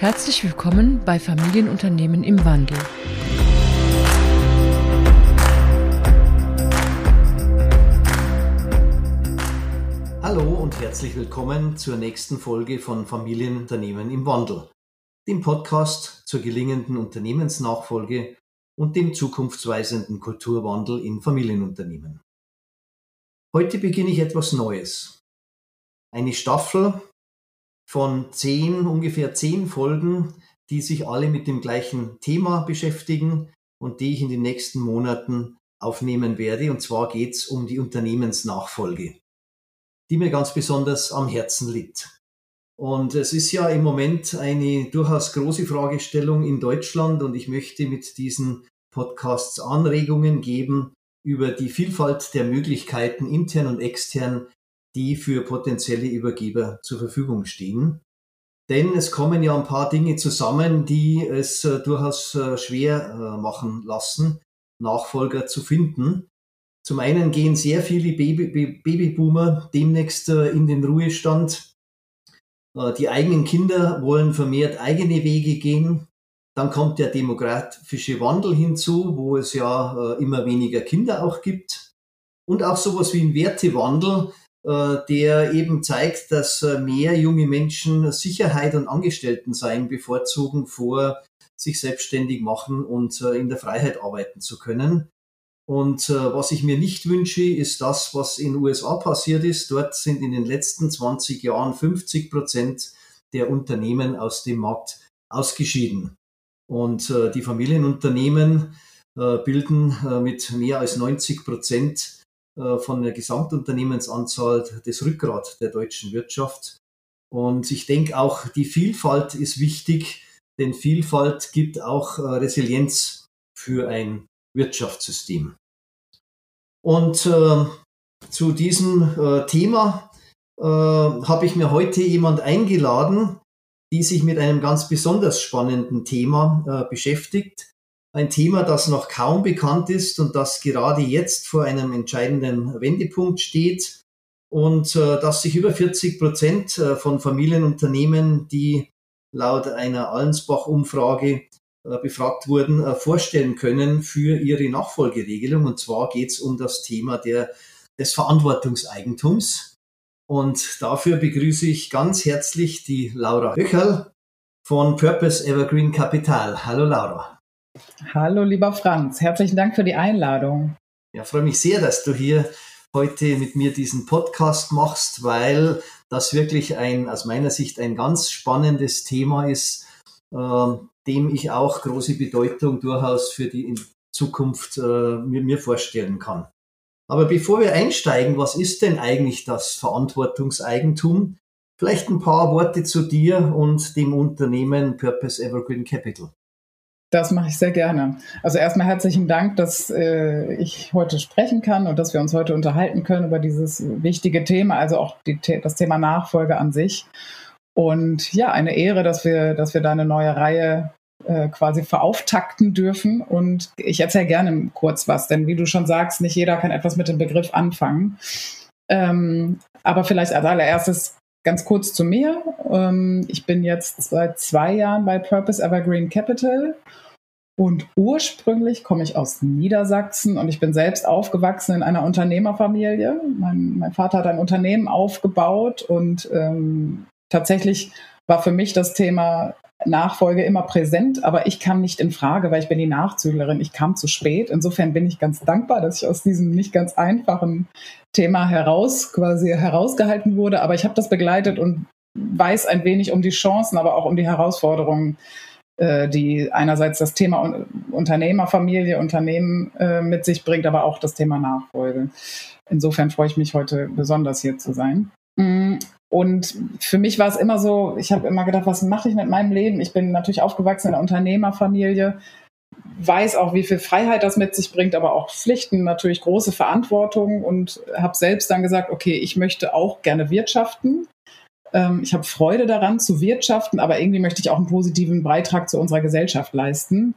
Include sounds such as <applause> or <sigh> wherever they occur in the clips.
Herzlich willkommen bei Familienunternehmen im Wandel. Hallo und herzlich willkommen zur nächsten Folge von Familienunternehmen im Wandel, dem Podcast zur gelingenden Unternehmensnachfolge und dem zukunftsweisenden Kulturwandel in Familienunternehmen. Heute beginne ich etwas Neues. Eine Staffel von zehn, ungefähr zehn Folgen, die sich alle mit dem gleichen Thema beschäftigen und die ich in den nächsten Monaten aufnehmen werde. Und zwar geht es um die Unternehmensnachfolge, die mir ganz besonders am Herzen liegt. Und es ist ja im Moment eine durchaus große Fragestellung in Deutschland und ich möchte mit diesen Podcasts Anregungen geben über die Vielfalt der Möglichkeiten intern und extern die für potenzielle Übergeber zur Verfügung stehen. Denn es kommen ja ein paar Dinge zusammen, die es äh, durchaus äh, schwer äh, machen lassen, Nachfolger zu finden. Zum einen gehen sehr viele Baby Babyboomer demnächst in den Ruhestand. Die eigenen Kinder wollen vermehrt eigene Wege gehen. Dann kommt der demografische Wandel hinzu, wo es ja immer weniger Kinder auch gibt. Und auch sowas wie ein Wertewandel, äh, der eben zeigt, dass äh, mehr junge Menschen Sicherheit und Angestelltensein bevorzugen vor sich selbstständig machen und äh, in der Freiheit arbeiten zu können. Und was ich mir nicht wünsche, ist das, was in den USA passiert ist. Dort sind in den letzten 20 Jahren 50 Prozent der Unternehmen aus dem Markt ausgeschieden. Und die Familienunternehmen bilden mit mehr als 90 Prozent äh, von der Gesamtunternehmensanzahl das Rückgrat der deutschen Wirtschaft. Und ich denke auch, die Vielfalt ist wichtig, denn Vielfalt gibt auch äh, Resilienz für ein Wirtschaftssystem. Und äh, zu diesem äh, Thema äh, habe ich mir heute jemand eingeladen, die sich mit einem ganz besonders spannenden Thema äh, beschäftigt ein Thema, das noch kaum bekannt ist und das gerade jetzt vor einem entscheidenden Wendepunkt steht und äh, dass sich über 40 Prozent äh, von Familienunternehmen, die laut einer Allensbach-Umfrage äh, befragt wurden, äh, vorstellen können für ihre Nachfolgeregelung. Und zwar geht es um das Thema der, des Verantwortungseigentums. Und dafür begrüße ich ganz herzlich die Laura Höcherl von Purpose Evergreen Capital. Hallo Laura. Hallo, lieber Franz. Herzlichen Dank für die Einladung. Ja, freue mich sehr, dass du hier heute mit mir diesen Podcast machst, weil das wirklich ein, aus meiner Sicht ein ganz spannendes Thema ist, äh, dem ich auch große Bedeutung durchaus für die Zukunft äh, mir, mir vorstellen kann. Aber bevor wir einsteigen, was ist denn eigentlich das Verantwortungseigentum? Vielleicht ein paar Worte zu dir und dem Unternehmen Purpose Evergreen Capital. Das mache ich sehr gerne. Also erstmal herzlichen Dank, dass äh, ich heute sprechen kann und dass wir uns heute unterhalten können über dieses wichtige Thema, also auch die, das Thema Nachfolge an sich. Und ja, eine Ehre, dass wir, dass wir da eine neue Reihe äh, quasi verauftakten dürfen. Und ich erzähle gerne kurz was, denn wie du schon sagst, nicht jeder kann etwas mit dem Begriff anfangen. Ähm, aber vielleicht als allererstes Ganz kurz zu mir. Ähm, ich bin jetzt seit zwei Jahren bei Purpose Evergreen Capital und ursprünglich komme ich aus Niedersachsen und ich bin selbst aufgewachsen in einer Unternehmerfamilie. Mein, mein Vater hat ein Unternehmen aufgebaut und ähm, tatsächlich war für mich das Thema Nachfolge immer präsent, aber ich kam nicht in Frage, weil ich bin die Nachzüglerin. Ich kam zu spät. Insofern bin ich ganz dankbar, dass ich aus diesem nicht ganz einfachen Thema heraus quasi herausgehalten wurde. Aber ich habe das begleitet und weiß ein wenig um die Chancen, aber auch um die Herausforderungen, äh, die einerseits das Thema Unternehmerfamilie, Unternehmen äh, mit sich bringt, aber auch das Thema Nachfolge. Insofern freue ich mich heute besonders hier zu sein. Mm, und für mich war es immer so, ich habe immer gedacht, was mache ich mit meinem Leben? Ich bin natürlich aufgewachsen in einer Unternehmerfamilie, weiß auch, wie viel Freiheit das mit sich bringt, aber auch Pflichten, natürlich große Verantwortung und habe selbst dann gesagt, okay, ich möchte auch gerne wirtschaften. Ähm, ich habe Freude daran zu wirtschaften, aber irgendwie möchte ich auch einen positiven Beitrag zu unserer Gesellschaft leisten.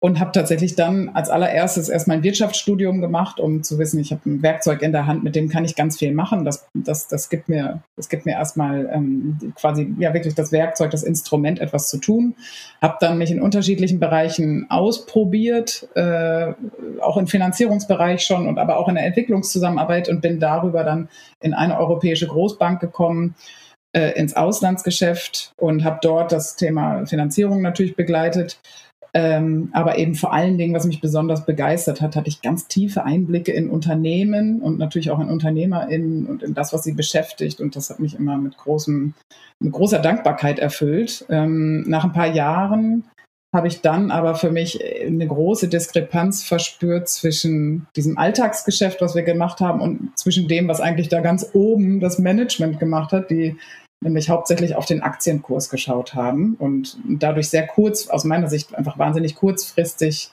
Und habe tatsächlich dann als allererstes erstmal ein Wirtschaftsstudium gemacht, um zu wissen, ich habe ein Werkzeug in der Hand, mit dem kann ich ganz viel machen. Das, das, das gibt mir, das gibt mir erstmal ähm, quasi ja wirklich das Werkzeug, das Instrument, etwas zu tun. Habe dann mich in unterschiedlichen Bereichen ausprobiert, äh, auch im Finanzierungsbereich schon und aber auch in der Entwicklungszusammenarbeit und bin darüber dann in eine europäische Großbank gekommen äh, ins Auslandsgeschäft und habe dort das Thema Finanzierung natürlich begleitet ähm, aber eben vor allen Dingen, was mich besonders begeistert hat, hatte ich ganz tiefe Einblicke in Unternehmen und natürlich auch in UnternehmerInnen und in das, was sie beschäftigt. Und das hat mich immer mit, großem, mit großer Dankbarkeit erfüllt. Ähm, nach ein paar Jahren habe ich dann aber für mich eine große Diskrepanz verspürt zwischen diesem Alltagsgeschäft, was wir gemacht haben, und zwischen dem, was eigentlich da ganz oben das Management gemacht hat, die nämlich hauptsächlich auf den Aktienkurs geschaut haben und dadurch sehr kurz, aus meiner Sicht einfach wahnsinnig kurzfristig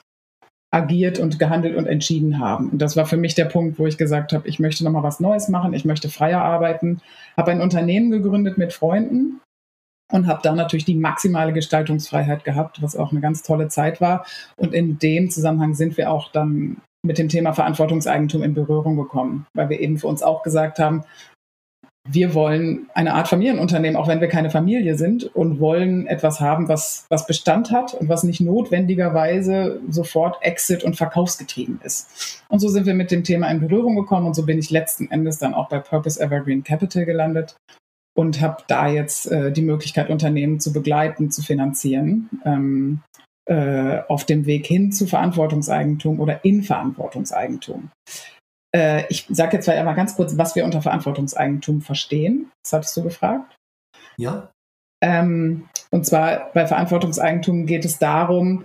agiert und gehandelt und entschieden haben. Und das war für mich der Punkt, wo ich gesagt habe, ich möchte nochmal was Neues machen, ich möchte freier arbeiten, habe ein Unternehmen gegründet mit Freunden und habe da natürlich die maximale Gestaltungsfreiheit gehabt, was auch eine ganz tolle Zeit war. Und in dem Zusammenhang sind wir auch dann mit dem Thema Verantwortungseigentum in Berührung gekommen, weil wir eben für uns auch gesagt haben, wir wollen eine Art Familienunternehmen, auch wenn wir keine Familie sind und wollen etwas haben, was, was Bestand hat und was nicht notwendigerweise sofort Exit und verkaufsgetrieben ist. Und so sind wir mit dem Thema in Berührung gekommen und so bin ich letzten Endes dann auch bei Purpose Evergreen Capital gelandet und habe da jetzt äh, die Möglichkeit, Unternehmen zu begleiten, zu finanzieren. Ähm, äh, auf dem Weg hin zu Verantwortungseigentum oder in Verantwortungseigentum. Äh, ich sage jetzt mal ganz kurz, was wir unter Verantwortungseigentum verstehen. Das hattest du gefragt. Ja. Ähm, und zwar bei Verantwortungseigentum geht es darum,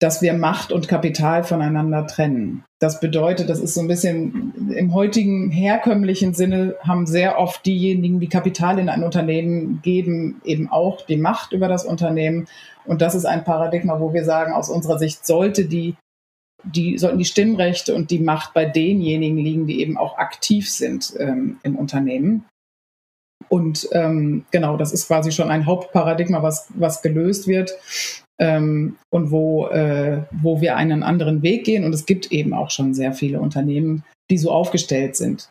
dass wir Macht und Kapital voneinander trennen. Das bedeutet, das ist so ein bisschen im heutigen herkömmlichen Sinne haben sehr oft diejenigen, die Kapital in ein Unternehmen geben, eben auch die Macht über das Unternehmen. Und das ist ein Paradigma, wo wir sagen, aus unserer Sicht sollte die die sollten die Stimmrechte und die Macht bei denjenigen liegen, die eben auch aktiv sind ähm, im Unternehmen. Und ähm, genau, das ist quasi schon ein Hauptparadigma, was, was gelöst wird ähm, und wo, äh, wo wir einen anderen Weg gehen. Und es gibt eben auch schon sehr viele Unternehmen, die so aufgestellt sind.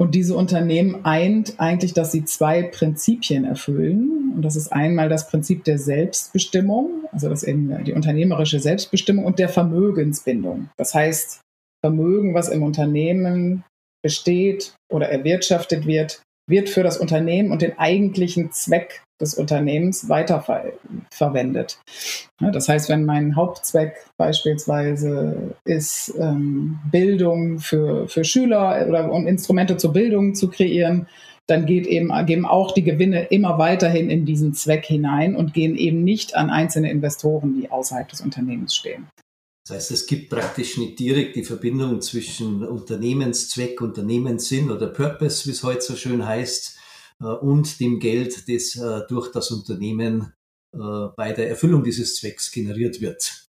Und diese Unternehmen eint eigentlich, dass sie zwei Prinzipien erfüllen. Und das ist einmal das Prinzip der Selbstbestimmung, also das eben die unternehmerische Selbstbestimmung und der Vermögensbindung. Das heißt, Vermögen, was im Unternehmen besteht oder erwirtschaftet wird, wird für das Unternehmen und den eigentlichen Zweck des Unternehmens weiterverwendet. Das heißt, wenn mein Hauptzweck beispielsweise ist, ähm, Bildung für, für Schüler oder um Instrumente zur Bildung zu kreieren, dann geht eben, gehen auch die Gewinne immer weiterhin in diesen Zweck hinein und gehen eben nicht an einzelne Investoren, die außerhalb des Unternehmens stehen. Das heißt, es gibt praktisch nicht direkt die Verbindung zwischen Unternehmenszweck, Unternehmenssinn oder Purpose, wie es heute so schön heißt, äh, und dem Geld, das äh, durch das Unternehmen äh, bei der Erfüllung dieses Zwecks generiert wird.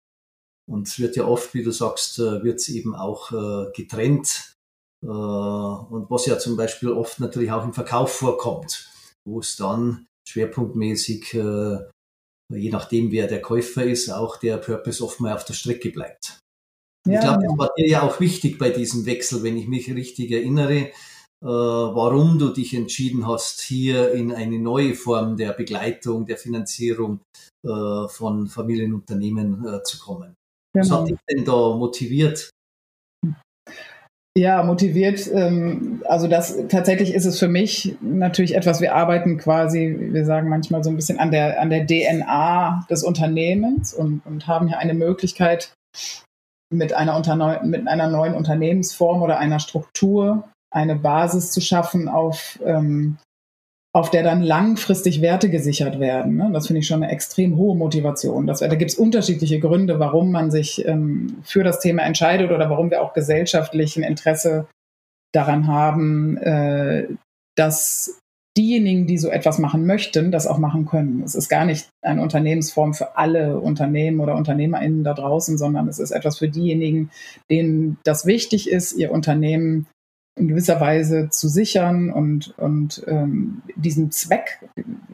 Und es wird ja oft, wie du sagst, wird es eben auch getrennt. Und was ja zum Beispiel oft natürlich auch im Verkauf vorkommt, wo es dann schwerpunktmäßig, je nachdem wer der Käufer ist, auch der Purpose oft mal auf der Strecke bleibt. Ja, ich glaube, das war dir ja auch wichtig bei diesem Wechsel, wenn ich mich richtig erinnere, äh, warum du dich entschieden hast, hier in eine neue Form der Begleitung, der Finanzierung äh, von Familienunternehmen äh, zu kommen. Genau. Was hat dich denn da motiviert? Ja, motiviert. Ähm, also das tatsächlich ist es für mich natürlich etwas, wir arbeiten quasi, wir sagen manchmal so ein bisschen an der, an der DNA des Unternehmens und, und haben hier eine Möglichkeit, mit einer, mit einer neuen Unternehmensform oder einer Struktur eine Basis zu schaffen, auf, ähm, auf der dann langfristig Werte gesichert werden. Ne? Das finde ich schon eine extrem hohe Motivation. Das, da gibt es unterschiedliche Gründe, warum man sich ähm, für das Thema entscheidet oder warum wir auch gesellschaftlich ein Interesse daran haben, äh, dass diejenigen, die so etwas machen möchten, das auch machen können. Es ist gar nicht eine Unternehmensform für alle Unternehmen oder UnternehmerInnen da draußen, sondern es ist etwas für diejenigen, denen das wichtig ist, ihr Unternehmen in gewisser Weise zu sichern und, und ähm, diesen Zweck,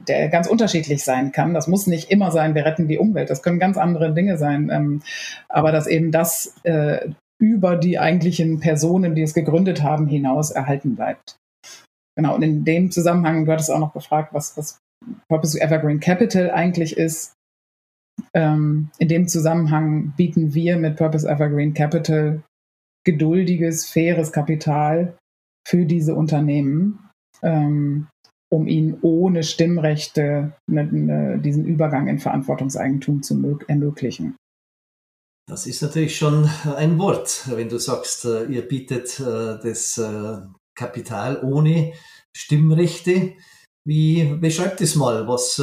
der ganz unterschiedlich sein kann. Das muss nicht immer sein, wir retten die Umwelt. Das können ganz andere Dinge sein. Ähm, aber dass eben das äh, über die eigentlichen Personen, die es gegründet haben, hinaus erhalten bleibt. Genau, und in dem Zusammenhang, du hattest auch noch gefragt, was, was Purpose Evergreen Capital eigentlich ist. Ähm, in dem Zusammenhang bieten wir mit Purpose Evergreen Capital geduldiges, faires Kapital für diese Unternehmen, ähm, um ihnen ohne Stimmrechte ne, ne, diesen Übergang in Verantwortungseigentum zu ermöglichen. Das ist natürlich schon ein Wort, wenn du sagst, äh, ihr bietet äh, das äh, Kapital ohne Stimmrechte. Wie beschreibt es mal, was,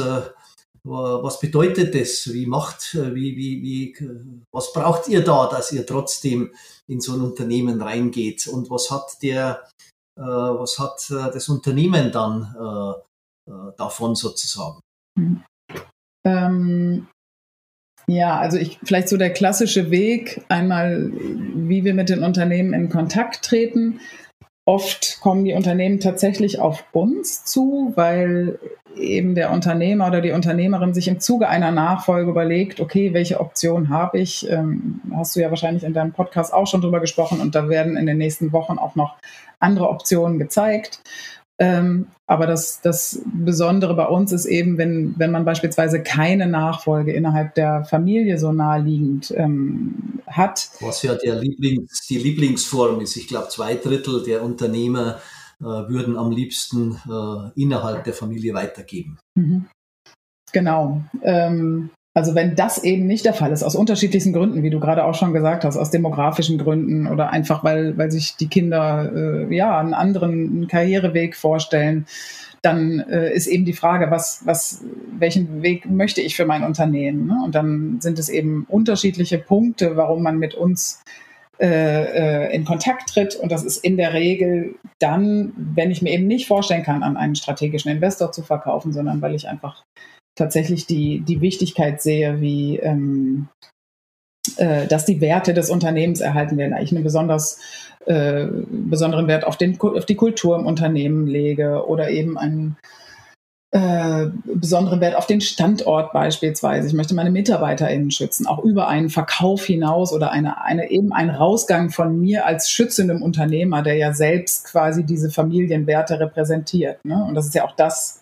was bedeutet das? Wie macht, wie, wie, wie, was braucht ihr da, dass ihr trotzdem in so ein Unternehmen reingeht? Und was hat der, was hat das Unternehmen dann davon sozusagen? Hm. Ähm, ja, also ich vielleicht so der klassische Weg, einmal wie wir mit den Unternehmen in Kontakt treten. Oft kommen die Unternehmen tatsächlich auf uns zu, weil eben der Unternehmer oder die Unternehmerin sich im Zuge einer Nachfolge überlegt, okay, welche Option habe ich? Ähm, hast du ja wahrscheinlich in deinem Podcast auch schon drüber gesprochen und da werden in den nächsten Wochen auch noch andere Optionen gezeigt. Ähm, aber das, das Besondere bei uns ist eben, wenn, wenn man beispielsweise keine Nachfolge innerhalb der Familie so naheliegend ähm, hat. Was ja der Lieblings, die Lieblingsform ist. Ich glaube, zwei Drittel der Unternehmer äh, würden am liebsten äh, innerhalb der Familie weitergeben. Mhm. Genau. Ähm, also wenn das eben nicht der Fall ist, aus unterschiedlichsten Gründen, wie du gerade auch schon gesagt hast, aus demografischen Gründen oder einfach, weil, weil sich die Kinder äh, ja einen anderen Karriereweg vorstellen, dann äh, ist eben die Frage, was, was, welchen Weg möchte ich für mein Unternehmen? Ne? Und dann sind es eben unterschiedliche Punkte, warum man mit uns äh, äh in Kontakt tritt. Und das ist in der Regel dann, wenn ich mir eben nicht vorstellen kann, an einen strategischen Investor zu verkaufen, sondern weil ich einfach tatsächlich die, die Wichtigkeit sehe, wie ähm, äh, dass die Werte des Unternehmens erhalten werden. Ich einen besonders äh, besonderen Wert auf, den, auf die Kultur im Unternehmen lege oder eben einen äh, besonderen Wert auf den Standort beispielsweise. Ich möchte meine MitarbeiterInnen schützen, auch über einen Verkauf hinaus oder eine, eine, eben ein Rausgang von mir als schützendem Unternehmer, der ja selbst quasi diese Familienwerte repräsentiert. Ne? Und das ist ja auch das,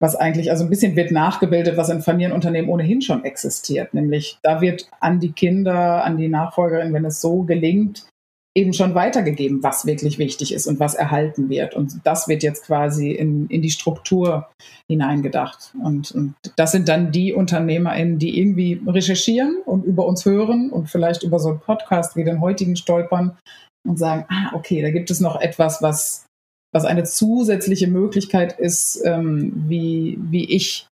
was eigentlich, also ein bisschen wird nachgebildet, was in Familienunternehmen ohnehin schon existiert. Nämlich da wird an die Kinder, an die Nachfolgerin, wenn es so gelingt, eben schon weitergegeben, was wirklich wichtig ist und was erhalten wird. Und das wird jetzt quasi in, in die Struktur hineingedacht. Und, und das sind dann die UnternehmerInnen, die irgendwie recherchieren und über uns hören und vielleicht über so einen Podcast wie den heutigen stolpern und sagen, ah, okay, da gibt es noch etwas, was was eine zusätzliche Möglichkeit ist, ähm, wie, wie ich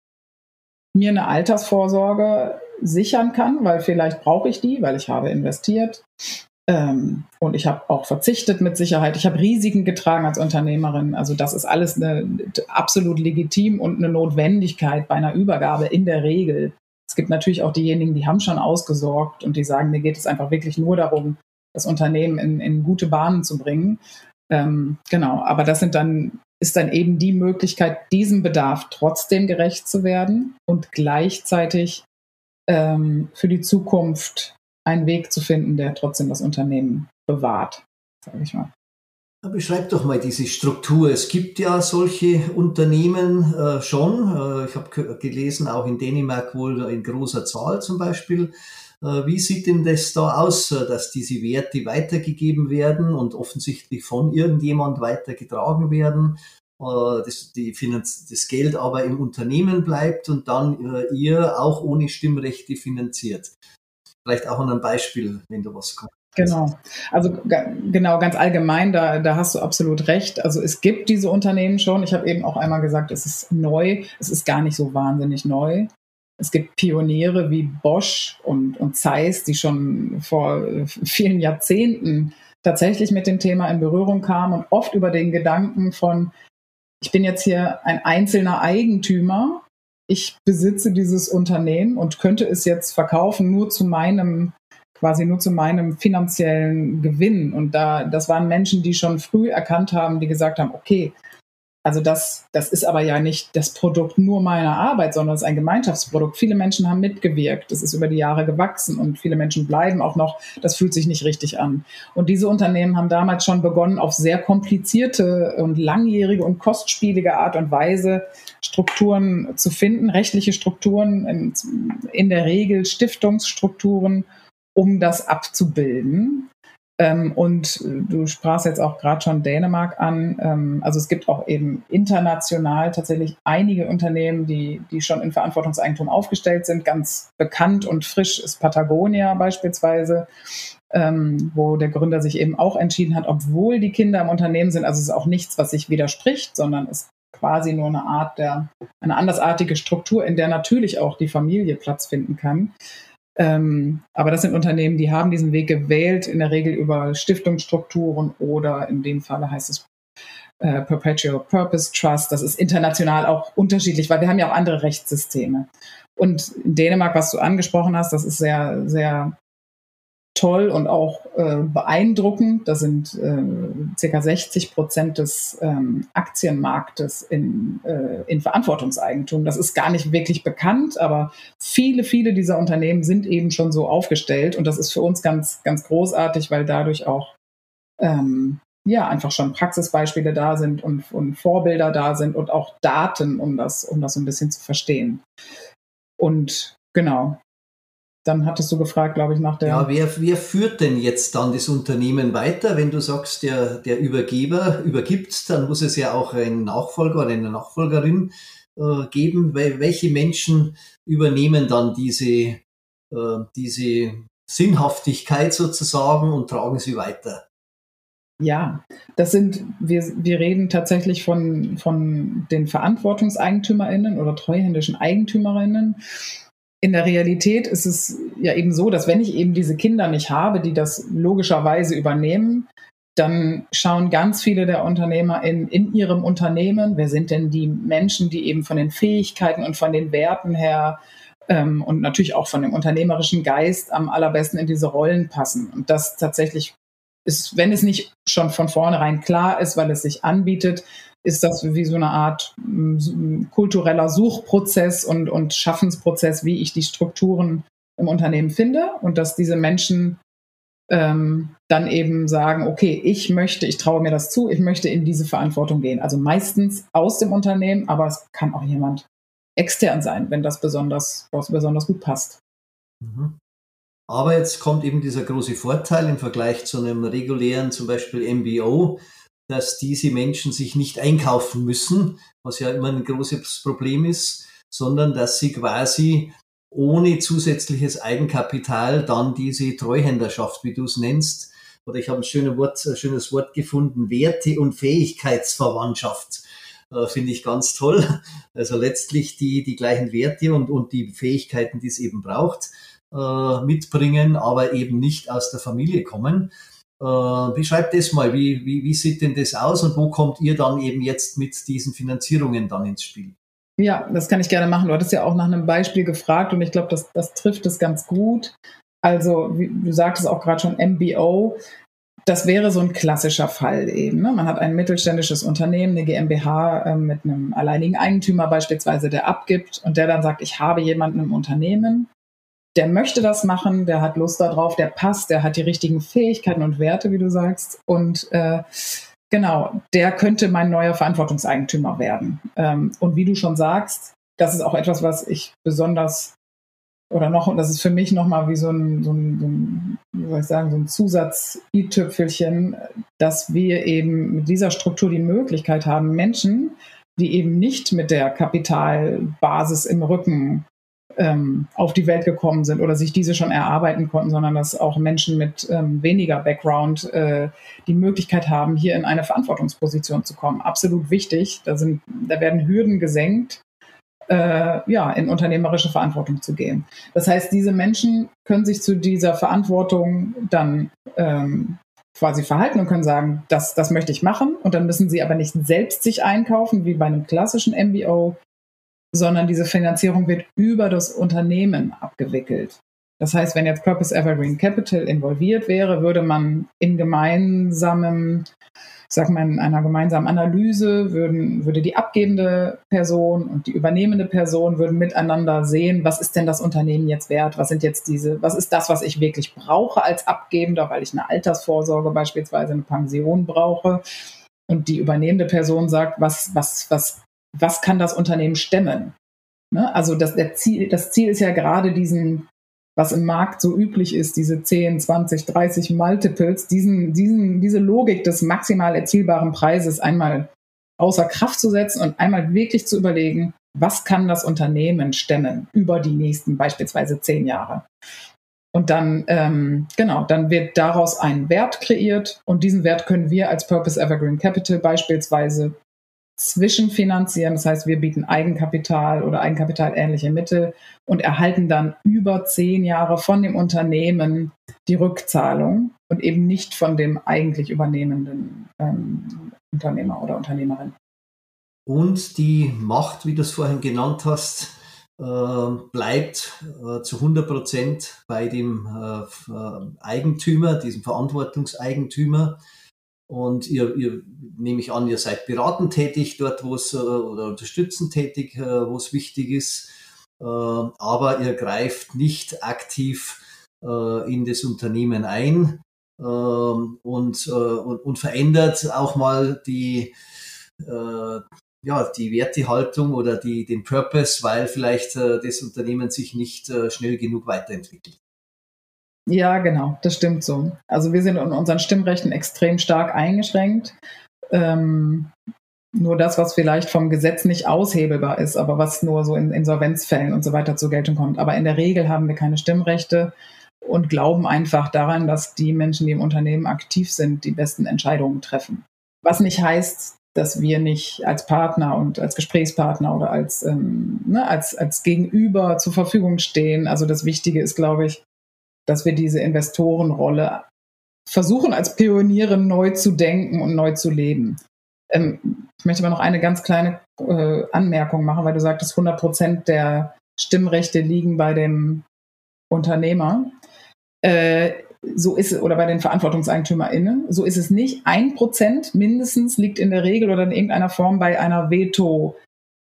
mir eine Altersvorsorge sichern kann, weil vielleicht brauche ich die, weil ich habe investiert. Ähm, und ich habe auch verzichtet mit Sicherheit. Ich habe Risiken getragen als Unternehmerin. Also das ist alles eine, absolut legitim und eine Notwendigkeit bei einer Übergabe in der Regel. Es gibt natürlich auch diejenigen, die haben schon ausgesorgt und die sagen, mir geht es einfach wirklich nur darum, das Unternehmen in, in gute Bahnen zu bringen. Ähm, genau, aber das sind dann, ist dann eben die Möglichkeit, diesem Bedarf trotzdem gerecht zu werden und gleichzeitig ähm, für die Zukunft einen Weg zu finden, der trotzdem das Unternehmen bewahrt, sage ich mal. Beschreib doch mal diese Struktur. Es gibt ja solche Unternehmen äh, schon. Äh, ich habe gelesen, auch in Dänemark wohl in großer Zahl zum Beispiel. Äh, wie sieht denn das da aus, äh, dass diese Werte weitergegeben werden und offensichtlich von irgendjemand weitergetragen werden? Äh, das, die Finanz das Geld aber im Unternehmen bleibt und dann ihr auch ohne Stimmrechte finanziert. Vielleicht auch an einem Beispiel, wenn du was kannst. Genau. Also genau, ganz allgemein, da, da hast du absolut recht. Also es gibt diese Unternehmen schon. Ich habe eben auch einmal gesagt, es ist neu. Es ist gar nicht so wahnsinnig neu. Es gibt Pioniere wie Bosch und, und Zeiss, die schon vor vielen Jahrzehnten tatsächlich mit dem Thema in Berührung kamen und oft über den Gedanken von, ich bin jetzt hier ein einzelner Eigentümer, ich besitze dieses Unternehmen und könnte es jetzt verkaufen nur zu meinem quasi nur zu meinem finanziellen Gewinn. Und da, das waren Menschen, die schon früh erkannt haben, die gesagt haben, okay, Also das, das ist aber ja nicht das Produkt nur meiner Arbeit, sondern es ist ein Gemeinschaftsprodukt. Viele Menschen haben mitgewirkt. Es ist über die Jahre gewachsen und viele Menschen bleiben auch noch. Das fühlt sich nicht richtig an. Und diese Unternehmen haben damals schon begonnen, auf sehr komplizierte und langjährige und kostspielige Art und Weise Strukturen zu finden, rechtliche Strukturen, in, in der Regel Stiftungsstrukturen, um das abzubilden. Ähm, und du sprachst jetzt auch gerade schon Dänemark an. Ähm, also es gibt auch eben international tatsächlich einige Unternehmen, die, die schon in Verantwortungseigentum aufgestellt sind. Ganz bekannt und frisch ist Patagonia beispielsweise, ähm, wo der Gründer sich eben auch entschieden hat, obwohl die Kinder im Unternehmen sind, also es ist auch nichts, was sich widerspricht, sondern ist quasi nur eine Art der, eine andersartige Struktur, in der natürlich auch die Familie Platz finden kann. Ähm, aber das sind Unternehmen, die haben diesen Weg gewählt, in der Regel über Stiftungsstrukturen oder in dem Falle heißt es äh, Perpetual Purpose Trust. Das ist international auch unterschiedlich, weil wir haben ja auch andere Rechtssysteme. Und in Dänemark, was du angesprochen hast, das ist sehr, sehr toll und auch äh, beeindruckend. Da sind äh, ca. 60 Prozent des ähm, Aktienmarktes in, äh, in Verantwortungseigentum. Das ist gar nicht wirklich bekannt, aber viele, viele dieser Unternehmen sind eben schon so aufgestellt und das ist für uns ganz, ganz großartig, weil dadurch auch ähm, ja einfach schon Praxisbeispiele da sind und, und Vorbilder da sind und auch Daten, um das, um das ein bisschen zu verstehen. Und genau, dann hattest du gefragt, glaube ich, nach der. Ja, wer, wer führt denn jetzt dann das Unternehmen weiter? Wenn du sagst, der, der Übergeber übergibt, dann muss es ja auch einen Nachfolger oder eine Nachfolgerin äh, geben. Weil, welche Menschen übernehmen dann diese, äh, diese Sinnhaftigkeit sozusagen und tragen sie weiter? Ja, das sind, wir, wir reden tatsächlich von, von den VerantwortungseigentümerInnen oder treuhändischen Eigentümerinnen in der Realität ist es ja eben so, dass wenn ich eben diese Kinder nicht habe, die das logischerweise übernehmen, dann schauen ganz viele der Unternehmer in, in ihrem Unternehmen, wer sind denn die Menschen, die eben von den Fähigkeiten und von den Werten her ähm, und natürlich auch von dem unternehmerischen Geist am allerbesten in diese Rollen passen. Und das tatsächlich ist, wenn es nicht schon von vornherein klar ist, weil es sich anbietet, ist das wie so eine Art mm, kultureller Suchprozess und, und Schaffensprozess, wie ich die Strukturen im Unternehmen finde und dass diese Menschen ähm, dann eben sagen, okay, ich möchte, ich traue mir das zu, ich möchte in diese Verantwortung gehen. Also meistens aus dem Unternehmen, aber es kann auch jemand extern sein, wenn das besonders, besonders gut passt. Mhm. Aber jetzt kommt eben dieser große Vorteil im Vergleich zu einem regulären, zum Beispiel MBO, dass diese Menschen sich nicht einkaufen müssen, was ja immer ein großes Problem ist, sondern dass sie quasi ohne zusätzliches Eigenkapital dann diese Treuhänderschaft, wie du es nennst, oder ich habe ein, schönes Wort, ein schönes Wort gefunden, Werte- und Fähigkeitsverwandtschaft. Äh, Finde ich ganz toll. Also letztlich die, die gleichen Werte und, und die Fähigkeiten, die es eben braucht, äh, mitbringen, aber eben nicht aus der Familie kommen. Äh, beschreib das mal, wie, wie, wie sieht denn das aus und wo kommt ihr dann eben jetzt mit diesen Finanzierungen dann ins Spiel? Ja, das kann ich gerne machen. Du hattest ja auch nach einem Beispiel gefragt und ich glaube, das, das trifft es ganz gut. Also, wie, du sagtest auch gerade schon MBO. Das wäre so ein klassischer Fall eben. Ne? Man hat ein mittelständisches Unternehmen, eine GmbH äh, mit einem alleinigen Eigentümer beispielsweise, der abgibt und der dann sagt, ich habe jemanden im Unternehmen, der möchte das machen, der hat Lust darauf, der passt, der hat die richtigen Fähigkeiten und Werte, wie du sagst. Und äh, genau, der könnte mein neuer Verantwortungseigentümer werden. Ähm, und wie du schon sagst, das ist auch etwas, was ich besonders oder noch, und das ist für mich nochmal wie so ein, so ein, so ein, wie soll ich sagen, so ein Zusatz-i-Tüpfelchen, dass wir eben mit dieser Struktur die Möglichkeit haben, Menschen, die eben nicht mit der Kapitalbasis im Rücken ähm, auf die Welt gekommen sind oder sich diese schon erarbeiten konnten, sondern dass auch Menschen mit ähm, weniger Background äh, die Möglichkeit haben, hier in eine Verantwortungsposition zu kommen. Absolut wichtig. Da, sind, da werden Hürden gesenkt, äh, ja, in unternehmerische Verantwortung zu gehen. Das heißt, diese Menschen können sich zu dieser Verantwortung dann ähm, quasi verhalten und können sagen, das, das möchte ich machen. Und dann müssen sie aber nicht selbst sich einkaufen, wie bei einem klassischen MBO, sondern diese Finanzierung wird über das Unternehmen abgewickelt. Das heißt, wenn jetzt Purpose Evergreen Capital involviert wäre, würde man in gemeinsamem sag mal, in einer gemeinsamen Analyse würden, würde die abgebende Person und die übernehmende Person würden miteinander sehen, was ist denn das Unternehmen jetzt wert? Was sind jetzt diese, was ist das, was ich wirklich brauche als Abgebender, weil ich eine Altersvorsorge beispielsweise, eine Pension brauche? Und die übernehmende Person sagt, was, was, was, was kann das Unternehmen stemmen? Ne? Also das, Ziel, das Ziel ist ja gerade diesen was im Markt so üblich ist, diese 10, 20, 30 Multiples, diesen, diesen, diese Logik des maximal erzielbaren Preises einmal außer Kraft zu setzen und einmal wirklich zu überlegen, was kann das Unternehmen stemmen über die nächsten beispielsweise zehn Jahre. Und dann, ähm, genau, dann wird daraus ein Wert kreiert und diesen Wert können wir als Purpose Evergreen Capital beispielsweise zwischenfinanzieren. Das heißt, wir bieten Eigenkapital oder Eigenkapitalähnliche Mittel und erhalten dann über zehn Jahre von dem Unternehmen die Rückzahlung und eben nicht von dem eigentlich übernehmenden ähm, Unternehmer oder Unternehmerin. Und die Macht, wie du es vorhin genannt hast, äh, bleibt äh, zu 100 Prozent bei dem äh, Eigentümer, diesem Verantwortungseigentümer. Und ihr, ihr nehme ich an, ihr seid beratend tätig dort, wo es oder unterstützend tätig, wo es wichtig ist. aber ihr greift nicht aktiv in das Unternehmen ein und, und, und verändert auch mal die, ja, die Wertehaltung oder die, den Purpose, weil vielleicht äh, das Unternehmen sich nicht äh, schnell genug weiterentwickelt. Ja, genau, das stimmt so. Also wir sind in unseren Stimmrechten extrem stark eingeschränkt. Ähm, nur das, was vielleicht vom Gesetz nicht aushebelbar ist, aber was nur so in Insolvenzfällen und so weiter zur Geltung kommt. Aber in der Regel haben wir keine Stimmrechte und glauben einfach daran, dass die Menschen, die im Unternehmen aktiv sind, die besten Entscheidungen treffen. Was nicht heißt, dass wir nicht als Partner und als Gesprächspartner oder als, ähm, ne, als, als Gegenüber zur Verfügung stehen. Also das Wichtige ist, glaube ich, dass wir diese Investorenrolle versuchen, als Pioniere neu zu denken und neu zu leben. Ähm, ich möchte aber noch eine ganz kleine äh, Anmerkung machen, weil du sagtest, 100 Prozent der Stimmrechte liegen bei dem Unternehmer. Äh, so ist es, oder bei den VerantwortungseigentümerInnen, so ist es nicht. Ein Prozent mindestens liegt in der Regel oder in irgendeiner Form bei einer Veto,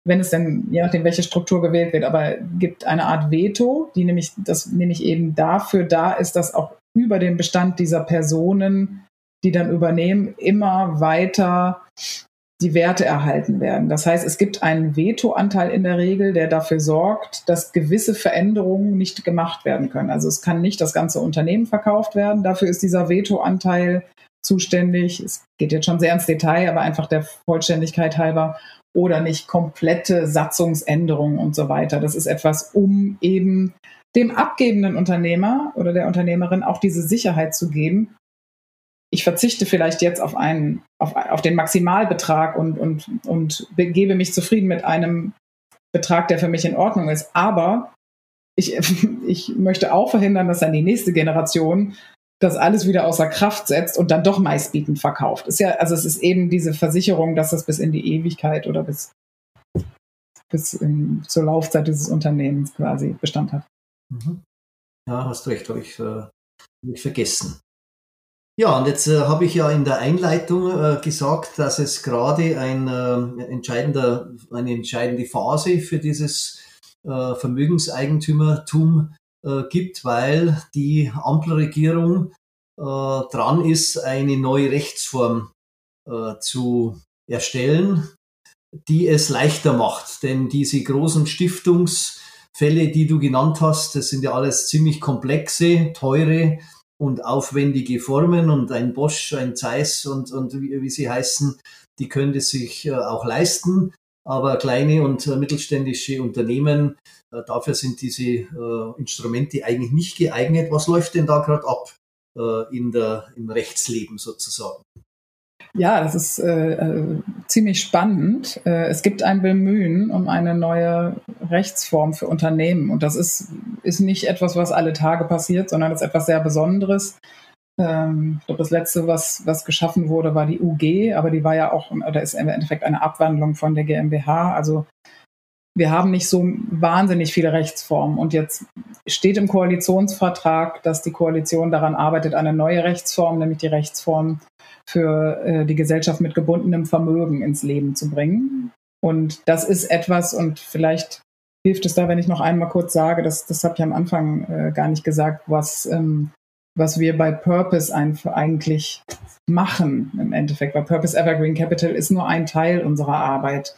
wenn es denn, je nachdem, welche Struktur gewählt wird, aber gibt eine Art Veto, die nämlich, das nämlich eben dafür da ist, dass auch über den Bestand dieser Personen, die dann übernehmen, immer weiter die Werte erhalten werden. Das heißt, es gibt einen Vetoanteil in der Regel, der dafür sorgt, dass gewisse Veränderungen nicht gemacht werden können. Also es kann nicht das ganze Unternehmen verkauft werden. Dafür ist dieser Vetoanteil zuständig. Es geht jetzt schon sehr ins Detail, aber einfach der Vollständigkeit halber oder nicht komplette Satzungsänderungen und so weiter. Das ist etwas, um eben dem abgebenden Unternehmer oder der Unternehmerin auch diese Sicherheit zu geben, ich verzichte vielleicht jetzt auf einen, auf, auf den Maximalbetrag und, und, und gebe mich zufrieden mit einem Betrag, der für mich in Ordnung ist. Aber ich, <laughs> ich möchte auch verhindern, dass dann die nächste Generation das alles wieder außer Kraft setzt und dann doch meistbietend verkauft. Ist ja, also es ist eben diese Versicherung, dass das bis in die Ewigkeit oder bis, bis in, zur Laufzeit dieses Unternehmens quasi Bestand hat. Mhm. Ja, hast recht, habe ich, äh, hab ich vergessen. Ja, und jetzt äh, habe ich ja in der Einleitung äh, gesagt, dass es gerade ein, äh, entscheidender, eine entscheidende Phase für dieses äh, Vermögenseigentümertum äh, gibt, weil die Ampelregierung äh, dran ist, eine neue Rechtsform zu erstellen, die es leichter macht. Denn diese großen Stiftungsfälle, die du genannt hast, das sind ja alles ziemlich komplexe, teure und aufwendige Formen und ein Bosch, ein Zeiss und, und wie, wie sie heißen, die können es sich äh, auch leisten. Aber kleine und äh, mittelständische Unternehmen, äh, dafür sind diese äh, Instrumente eigentlich nicht geeignet. Was läuft denn da gerade ab in der, im Rechtsleben sozusagen? Ja, das ist äh, ziemlich spannend. Es gibt ein Bemühen um eine neue Rechtsform für Unternehmen. Und das ist, ist nicht etwas, was alle Tage passiert, sondern das ist etwas sehr Besonderes. Ähm, ich glaube, das letzte, was, was geschaffen wurde, war die UG, aber die war ja auch, oder ist im Endeffekt eine Abwandlung von der GmbH. Also wir haben nicht so wahnsinnig viele Rechtsformen. Und jetzt steht im Koalitionsvertrag, dass die Koalition daran arbeitet, eine neue Rechtsform, nämlich die Rechtsform für äh, die Gesellschaft mit gebundenem Vermögen ins Leben zu bringen. Und das ist etwas, und vielleicht hilft es da, wenn ich noch einmal kurz sage, das, das habe ich am Anfang äh, gar nicht gesagt, was, ähm, was wir bei Purpose eigentlich machen im Endeffekt. Weil Purpose Evergreen Capital ist nur ein Teil unserer Arbeit.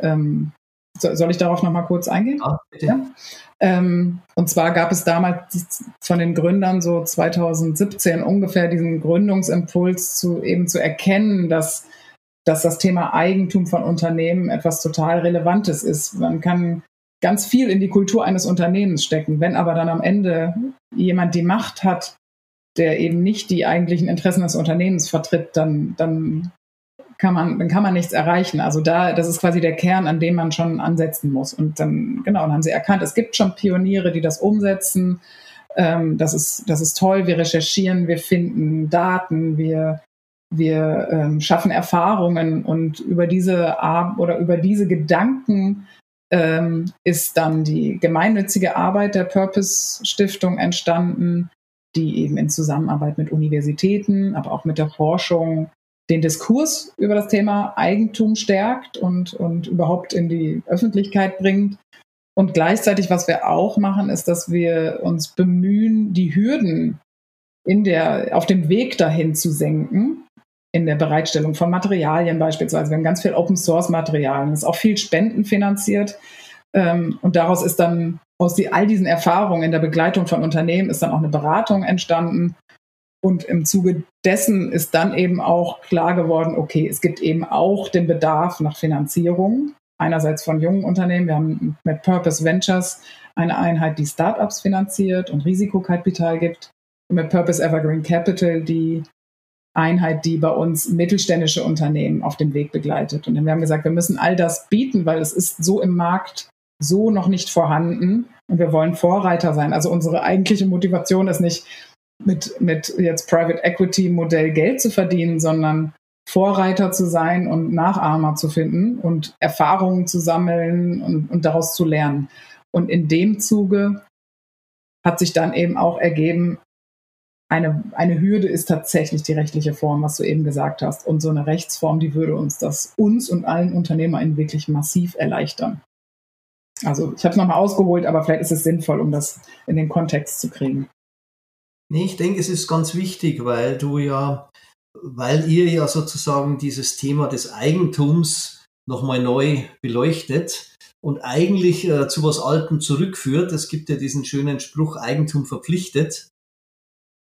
Ähm, soll ich darauf noch mal kurz eingehen? Ja, ja. Ähm, und zwar gab es damals von den Gründern so 2017 ungefähr diesen Gründungsimpuls zu eben zu erkennen, dass, dass das Thema Eigentum von Unternehmen etwas total Relevantes ist. Man kann ganz viel in die Kultur eines Unternehmens stecken. Wenn aber dann am Ende jemand die Macht hat, der eben nicht die eigentlichen Interessen des Unternehmens vertritt, dann, dann kann man, dann kann man nichts erreichen. Also da, das ist quasi der Kern, an dem man schon ansetzen muss. Und dann, genau, dann haben sie erkannt, es gibt schon Pioniere, die das umsetzen. Ähm, das ist, das ist toll. Wir recherchieren, wir finden Daten, wir, wir ähm, schaffen Erfahrungen und über diese Ar oder über diese Gedanken ähm, ist dann die gemeinnützige Arbeit der Purpose Stiftung entstanden, die eben in Zusammenarbeit mit Universitäten, aber auch mit der Forschung den Diskurs über das Thema Eigentum stärkt und, und überhaupt in die Öffentlichkeit bringt. Und gleichzeitig, was wir auch machen, ist, dass wir uns bemühen, die Hürden in der, auf dem Weg dahin zu senken, in der Bereitstellung von Materialien beispielsweise. Wir haben ganz viel Open Source Materialien, ist auch viel spendenfinanziert. Ähm, und daraus ist dann aus die, all diesen Erfahrungen in der Begleitung von Unternehmen ist dann auch eine Beratung entstanden. Und im Zuge dessen ist dann eben auch klar geworden, okay, es gibt eben auch den Bedarf nach Finanzierung. Einerseits von jungen Unternehmen. Wir haben mit Purpose Ventures eine Einheit, die Startups finanziert und Risikokapital gibt. Und mit Purpose Evergreen Capital die Einheit, die bei uns mittelständische Unternehmen auf dem Weg begleitet. Und wir haben gesagt, wir müssen all das bieten, weil es ist so im Markt so noch nicht vorhanden und wir wollen Vorreiter sein. Also unsere eigentliche Motivation ist nicht mit, mit jetzt Private Equity Modell Geld zu verdienen, sondern Vorreiter zu sein und Nachahmer zu finden und Erfahrungen zu sammeln und, und daraus zu lernen. Und in dem Zuge hat sich dann eben auch ergeben, eine, eine Hürde ist tatsächlich die rechtliche Form, was du eben gesagt hast. Und so eine Rechtsform, die würde uns das uns und allen UnternehmerInnen wirklich massiv erleichtern. Also ich habe es nochmal ausgeholt, aber vielleicht ist es sinnvoll, um das in den Kontext zu kriegen. Nee, ich denke, es ist ganz wichtig, weil du ja, weil ihr ja sozusagen dieses Thema des Eigentums nochmal neu beleuchtet und eigentlich äh, zu was Altem zurückführt. Es gibt ja diesen schönen Spruch, Eigentum verpflichtet.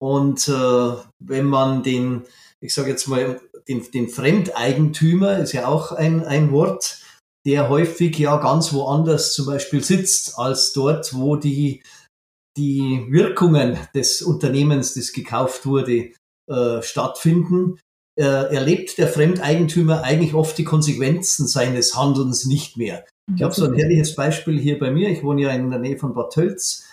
Und äh, wenn man den, ich sage jetzt mal, den, den Fremdeigentümer, ist ja auch ein, ein Wort, der häufig ja ganz woanders zum Beispiel sitzt, als dort, wo die, die Wirkungen des Unternehmens, das gekauft wurde, äh, stattfinden, äh, erlebt der Fremdeigentümer eigentlich oft die Konsequenzen seines Handelns nicht mehr. Ich habe so ein herrliches Beispiel hier bei mir. Ich wohne ja in der Nähe von Bad Tölz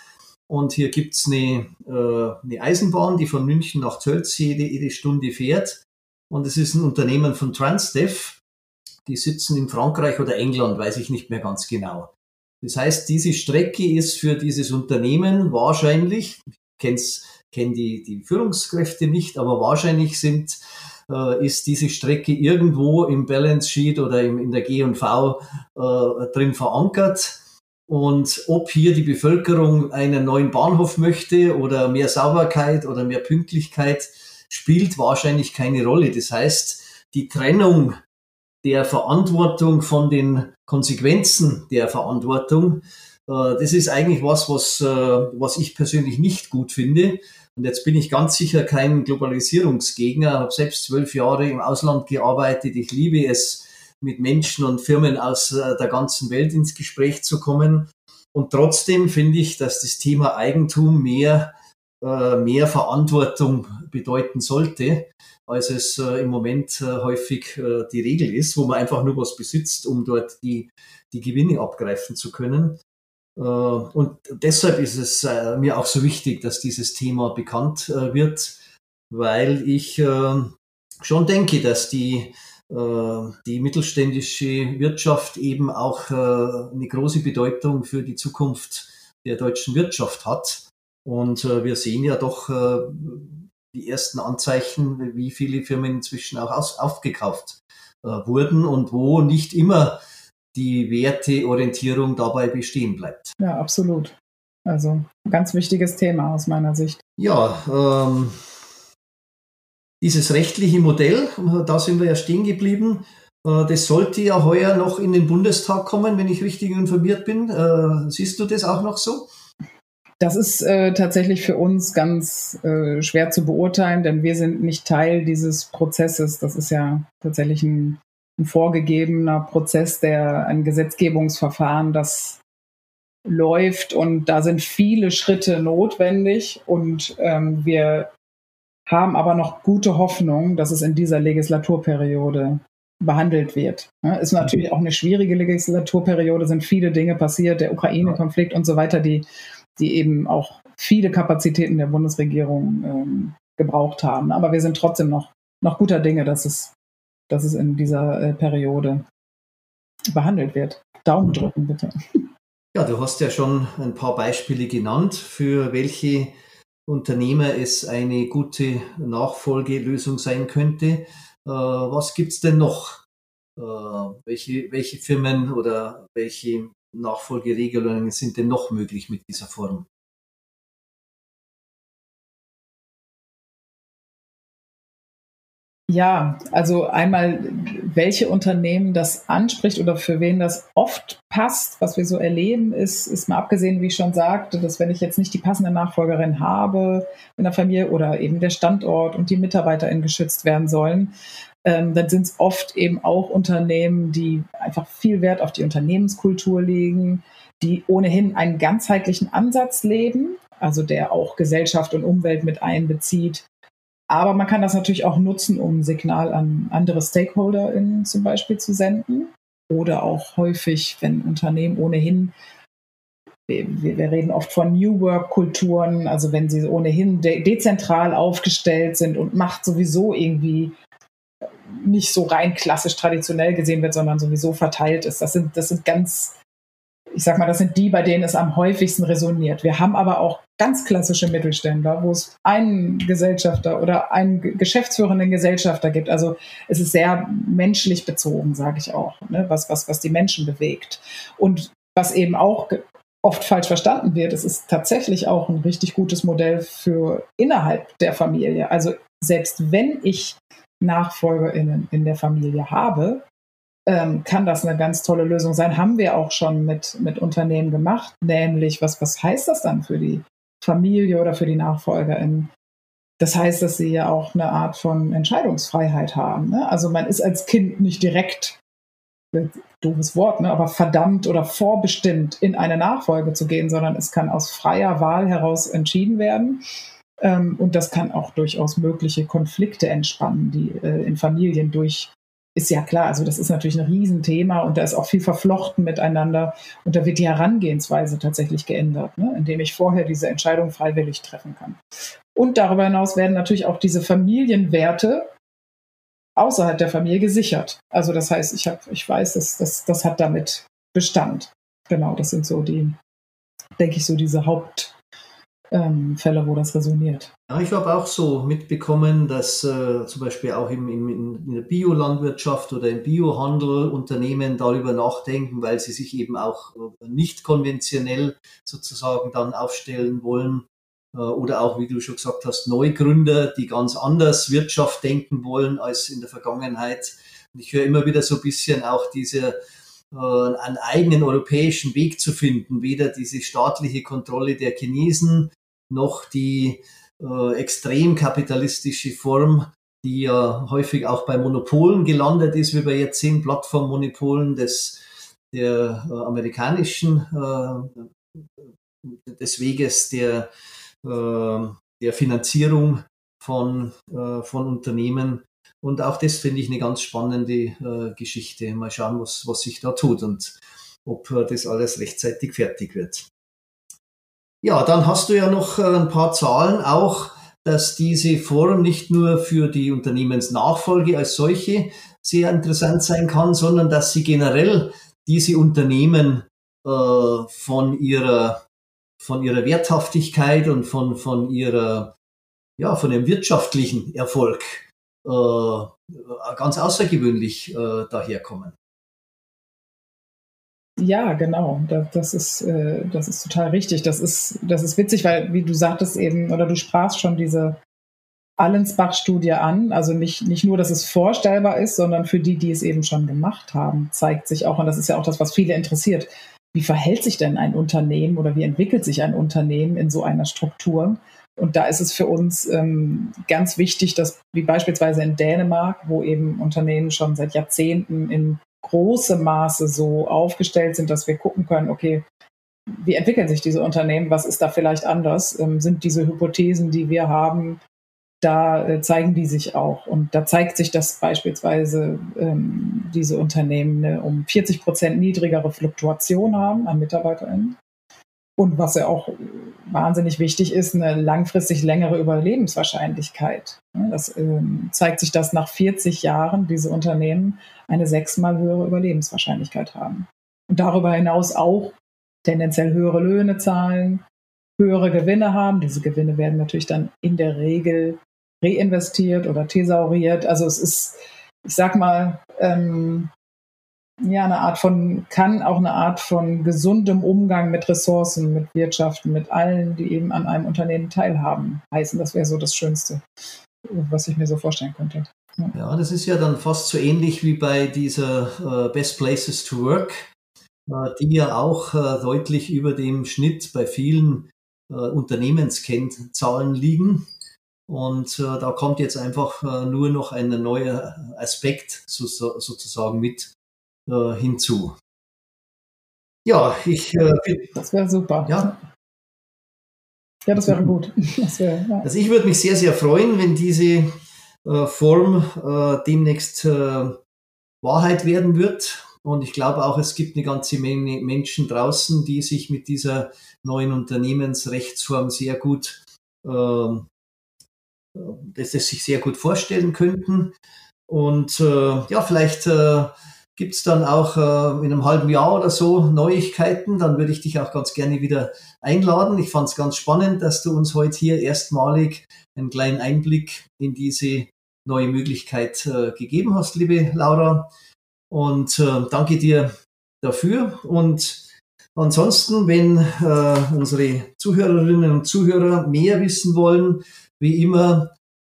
und hier gibt's eine, äh, eine Eisenbahn, die von München nach Tölz jede, jede Stunde fährt. Und es ist ein Unternehmen von Transdev. Die sitzen in Frankreich oder England, weiß ich nicht mehr ganz genau. Das heißt, diese Strecke ist für dieses Unternehmen wahrscheinlich, ich kenn's, kenne die, die Führungskräfte nicht, aber wahrscheinlich sind, äh, ist diese Strecke irgendwo im Balance Sheet oder im, in der G&V äh, drin verankert und ob hier die Bevölkerung einen neuen Bahnhof möchte oder mehr Sauberkeit oder mehr Pünktlichkeit, spielt wahrscheinlich keine Rolle. Das heißt, die Trennung der Verantwortung von den Konsequenzen der Verantwortung, äh, das ist eigentlich was, was, äh, was ich persönlich nicht gut finde. Und jetzt bin ich ganz sicher kein Globalisierungsgegner, habe selbst zwölf Jahre im Ausland gearbeitet. Ich liebe es, mit Menschen und Firmen aus äh, der ganzen Welt ins Gespräch zu kommen. Und trotzdem finde ich, dass das Thema Eigentum mehr, mehr Verantwortung bedeuten sollte, als es äh, im Moment häufig die Regel ist, wo man einfach nur was besitzt, um dort die, die Gewinne abgreifen zu können. Und deshalb ist es mir auch so wichtig, dass dieses Thema bekannt wird, weil ich schon denke, dass die äh, die mittelständische Wirtschaft eben auch äh, eine große Bedeutung für die Zukunft der deutschen Wirtschaft hat. Und äh, wir sehen ja doch die ersten Anzeichen, wie viele Firmen inzwischen auch aus, aufgekauft äh, wurden und wo nicht immer die Werteorientierung dabei bestehen bleibt. Ja, absolut. Also ganz wichtiges Thema aus meiner Sicht. Ja, ähm, dieses rechtliche Modell, da sind wir ja stehen geblieben, äh, das sollte ja heuer noch in den Bundestag kommen, wenn ich richtig informiert bin. Äh, siehst du das auch noch so? Das ist äh, tatsächlich für uns ganz äh, schwer zu beurteilen, denn wir sind nicht Teil dieses Prozesses. Das ist ja tatsächlich ein, ein vorgegebener Prozess, der ein Gesetzgebungsverfahren, das läuft und da sind viele Schritte notwendig und ähm, wir haben aber noch gute Hoffnung, dass es in dieser Legislaturperiode behandelt wird. Ja, ist natürlich auch eine schwierige Legislaturperiode, sind viele Dinge passiert, der Ukraine-Konflikt und so weiter, die, die eben auch viele Kapazitäten der Bundesregierung ähm, gebraucht haben. Aber wir sind trotzdem noch, noch guter Dinge, dass es, dass es in dieser äh, Periode behandelt wird. Daumen drücken, bitte. Ja, du hast ja schon ein paar Beispiele genannt, für welche Unternehmer es eine gute Nachfolgelösung sein könnte. Äh, was gibt's denn noch? Äh, welche, welche Firmen oder welche Nachfolgeregelungen sind denn noch möglich mit dieser Form? Ja, also einmal, welche Unternehmen das anspricht oder für wen das oft passt, was wir so erleben, ist, ist mal abgesehen, wie ich schon sagte, dass wenn ich jetzt nicht die passende Nachfolgerin habe in der Familie oder eben der Standort und die MitarbeiterInnen geschützt werden sollen, ähm, dann sind es oft eben auch Unternehmen, die einfach viel Wert auf die Unternehmenskultur legen, die ohnehin einen ganzheitlichen Ansatz leben, also der auch Gesellschaft und Umwelt mit einbezieht, aber man kann das natürlich auch nutzen, um ein Signal an andere StakeholderInnen zum Beispiel zu senden. Oder auch häufig, wenn Unternehmen ohnehin, wir, wir reden oft von New Work-Kulturen, also wenn sie ohnehin de dezentral aufgestellt sind und Macht sowieso irgendwie nicht so rein klassisch traditionell gesehen wird, sondern sowieso verteilt ist. Das sind, das sind ganz ich sag mal, das sind die, bei denen es am häufigsten resoniert. Wir haben aber auch ganz klassische Mittelständler, wo es einen Gesellschafter oder einen geschäftsführenden Gesellschafter gibt. Also es ist sehr menschlich bezogen, sage ich auch, ne? was, was, was die Menschen bewegt. Und was eben auch oft falsch verstanden wird, es ist tatsächlich auch ein richtig gutes Modell für innerhalb der Familie. Also selbst wenn ich NachfolgerInnen in der Familie habe, ähm, kann das eine ganz tolle Lösung sein. Haben wir auch schon mit, mit Unternehmen gemacht, nämlich was, was heißt das dann für die Familie oder für die NachfolgerInnen? Das heißt, dass sie ja auch eine Art von Entscheidungsfreiheit haben. Ne? Also man ist als Kind nicht direkt, doofes Wort, ne, aber verdammt oder vorbestimmt in eine Nachfolge zu gehen, sondern es kann aus freier Wahl heraus entschieden werden. Ähm, und das kann auch durchaus mögliche Konflikte entspannen, die äh, in Familien durch ist ja klar, also das ist natürlich ein Riesenthema und da ist auch viel verflochten miteinander und da wird die Herangehensweise tatsächlich geändert, ne? indem ich vorher diese Entscheidung freiwillig treffen kann. Und darüber hinaus werden natürlich auch diese Familienwerte außerhalb der Familie gesichert. Also das heißt, ich, hab, ich weiß, dass das, das hat damit Bestand. Genau, das sind so die, denke ich, so diese Haupt, ähm, Fälle, wo das resoniert. Ja, ich habe auch so mitbekommen, dass äh, zum Beispiel auch im, im, in der Biolandwirtschaft oder im Biohandel Unternehmen darüber nachdenken, weil sie sich eben auch äh, nicht konventionell sozusagen dann aufstellen wollen. Äh, oder auch, wie du schon gesagt hast, Neugründer, die ganz anders Wirtschaft denken wollen als in der Vergangenheit. Und ich höre immer wieder so ein bisschen auch diese äh, einen eigenen europäischen Weg zu finden, weder diese staatliche Kontrolle der Chinesen noch die äh, extrem kapitalistische Form, die ja häufig auch bei Monopolen gelandet ist, wie wir jetzt sehen, Plattformmonopolen des der äh, amerikanischen äh, des Weges der äh, der Finanzierung von äh, von Unternehmen und auch das finde ich eine ganz spannende äh, Geschichte. Mal schauen, was was sich da tut und ob das alles rechtzeitig fertig wird. Ja, dann hast du ja noch äh, ein paar Zahlen auch, dass diese Form nicht nur für die Unternehmensnachfolge als solche sehr interessant sein kann, sondern dass sie generell diese Unternehmen äh, von ihrer von ihrer Werthaftigkeit und von, von ihrer ja, von dem wirtschaftlichen Erfolg äh, ganz außergewöhnlich äh, daherkommen. Ja, genau. Das, das, ist, äh, das ist total richtig. Das ist, das ist witzig, weil, wie du sagtest eben, oder du sprachst schon diese Allensbach-Studie an. Also nicht, nicht nur, dass es vorstellbar ist, sondern für die, die es eben schon gemacht haben, zeigt sich auch, und das ist ja auch das, was viele interessiert, wie verhält sich denn ein Unternehmen oder wie entwickelt sich ein Unternehmen in so einer Struktur? Und da ist es für uns ähm, ganz wichtig, dass wie beispielsweise in Dänemark, wo eben Unternehmen schon seit Jahrzehnten in großem Maße so aufgestellt sind, dass wir gucken können, okay, wie entwickeln sich diese Unternehmen, was ist da vielleicht anders? Ähm, sind diese Hypothesen, die wir haben, da äh, zeigen die sich auch. Und da zeigt sich, dass beispielsweise ähm, diese Unternehmen eine um 40 Prozent niedrigere Fluktuation haben an MitarbeiterInnen. Und was ja auch wahnsinnig wichtig ist, eine langfristig längere Überlebenswahrscheinlichkeit. Das ähm, zeigt sich, dass nach 40 Jahren diese Unternehmen eine sechsmal höhere Überlebenswahrscheinlichkeit haben. Und darüber hinaus auch tendenziell höhere Löhne zahlen, höhere Gewinne haben. Diese Gewinne werden natürlich dann in der Regel reinvestiert oder thesauriert. Also es ist, ich sag mal, ähm, ja, eine Art von, kann auch eine Art von gesundem Umgang mit Ressourcen, mit Wirtschaften, mit allen, die eben an einem Unternehmen teilhaben, heißen. Das wäre so das Schönste, was ich mir so vorstellen könnte. Ja. ja, das ist ja dann fast so ähnlich wie bei dieser äh, Best Places to Work, äh, die ja auch äh, deutlich über dem Schnitt bei vielen äh, Unternehmenskennzahlen liegen. Und äh, da kommt jetzt einfach äh, nur noch ein neuer Aspekt so, sozusagen mit äh, hinzu. Ja, ich. Äh, das wäre super. Ja. Ja, das wäre gut. <laughs> Das wär, ja. Also ich würde mich sehr, sehr freuen, wenn diese äh, Form äh, demnächst äh, Wahrheit werden wird. Und ich glaube auch, es gibt eine ganze Menge Menschen draußen, die sich mit dieser neuen Unternehmensrechtsform sehr gut, ähm, äh, dass es sich sehr gut vorstellen könnten. Und äh, ja, vielleicht äh, Gibt es dann auch äh, in einem halben Jahr oder so Neuigkeiten, dann würde ich dich auch ganz gerne wieder einladen. Ich fand es ganz spannend, dass du uns heute hier erstmalig einen kleinen Einblick in diese neue Möglichkeit äh, gegeben hast, liebe Laura. Und äh, danke dir dafür. Und ansonsten, wenn äh, unsere Zuhörerinnen und Zuhörer mehr wissen wollen, wie immer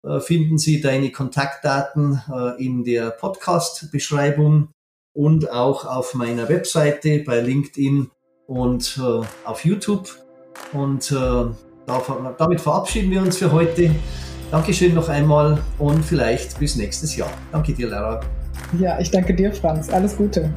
äh, finden Sie deine Kontaktdaten äh, in der Podcast-Beschreibung und auch auf meiner Webseite, bei LinkedIn und äh, auf YouTube. Und äh, damit verabschieden wir uns für heute. Dankeschön noch einmal und vielleicht bis nächstes Jahr. Danke dir, Lara. Ja, ich danke dir, Franz. Alles Gute.